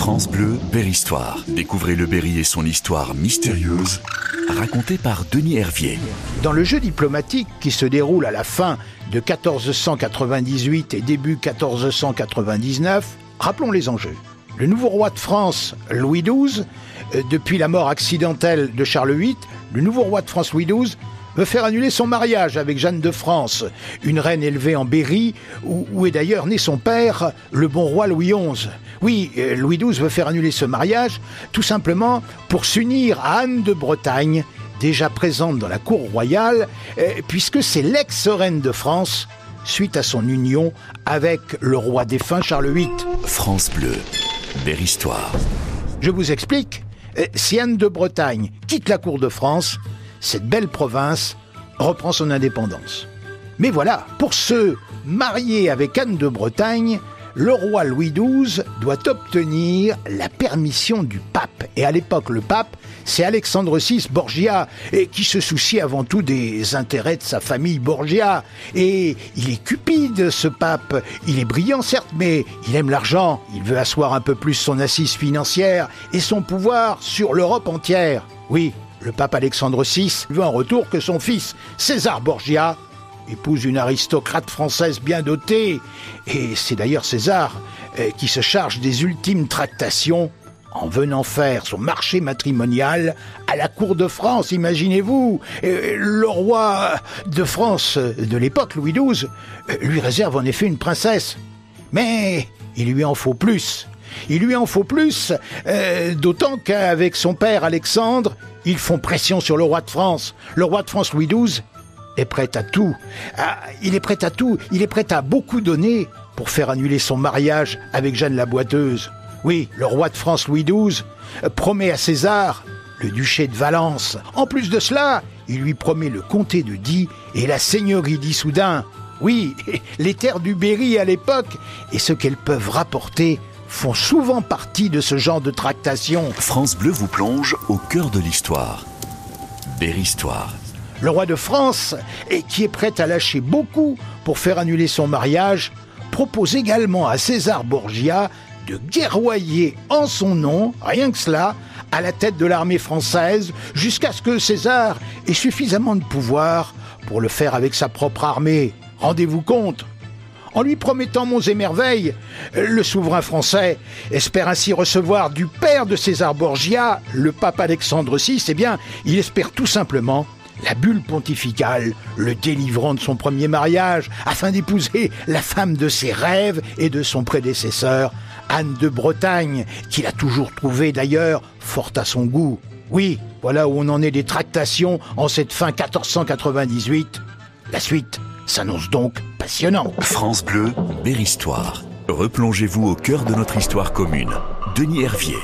France Bleu, Berry-Histoire. Découvrez le Berry et son histoire mystérieuse, racontée par Denis Hervier. Dans le jeu diplomatique qui se déroule à la fin de 1498 et début 1499, rappelons les enjeux. Le nouveau roi de France, Louis XII, euh, depuis la mort accidentelle de Charles VIII, le nouveau roi de France Louis XII veut faire annuler son mariage avec Jeanne de France, une reine élevée en Berry, où, où est d'ailleurs né son père, le bon roi Louis XI. Oui, euh, Louis XII veut faire annuler ce mariage, tout simplement pour s'unir à Anne de Bretagne, déjà présente dans la cour royale, euh, puisque c'est l'ex-reine de France, suite à son union avec le roi défunt Charles VIII. France Bleu, Berry-Histoire. Je vous explique. Euh, Si Anne de Bretagne quitte la cour de France, cette belle province reprend son indépendance. Mais voilà, pour se marier avec Anne de Bretagne, le roi Louis XII doit obtenir la permission du pape. Et à l'époque, le pape, c'est Alexandre VI Borgia, et qui se soucie avant tout des intérêts de sa famille Borgia. Et il est cupide, ce pape. Il est brillant, certes, mais il aime l'argent. Il veut asseoir un peu plus son assise financière et son pouvoir sur l'Europe entière. Oui, le pape Alexandre VI veut en retour que son fils, César Borgia, épouse une aristocrate française bien dotée. Et c'est d'ailleurs César euh, qui se charge des ultimes tractations en venant faire son marché matrimonial à la cour de France, imaginez-vous. Euh, Le roi de France de l'époque, Louis XII, euh, lui réserve en effet une princesse. Mais il lui en faut plus. Il lui en faut plus, euh, d'autant qu'avec son père Alexandre, ils font pression sur le roi de France. Le roi de France Louis XII est prêt à tout. Ah, il est prêt à tout. Il est prêt à beaucoup donner pour faire annuler son mariage avec Jeanne la Boiteuse. Oui, le roi de France Louis XII promet à César le duché de Valence. En plus de cela, il lui promet le comté de Die et la seigneurie d'Issoudun. Oui, les terres du Berry à l'époque et ce qu'elles peuvent rapporter font souvent partie de ce genre de tractation. France Bleu vous plonge au cœur de l'histoire. Berry-Histoire. Le roi de France, et qui est prêt à lâcher beaucoup pour faire annuler son mariage, propose également à César Borgia de guerroyer en son nom, rien que cela, à la tête de l'armée française, jusqu'à ce que César ait suffisamment de pouvoir pour le faire avec sa propre armée. Rendez-vous compte en lui promettant monts et merveilles, le souverain français espère ainsi recevoir du père de César Borgia, le pape Alexandre VI, eh bien, il espère tout simplement la bulle pontificale, le délivrant de son premier mariage, afin d'épouser la femme de ses rêves et de son prédécesseur, Anne de Bretagne, qu'il a toujours trouvée d'ailleurs fort à son goût. Oui, voilà où on en est des tractations en cette fin 1498. La suite s'annonce donc passionnante. France Bleu, Berry-Histoire. Replongez-vous au cœur de notre histoire commune. Denis Hervier.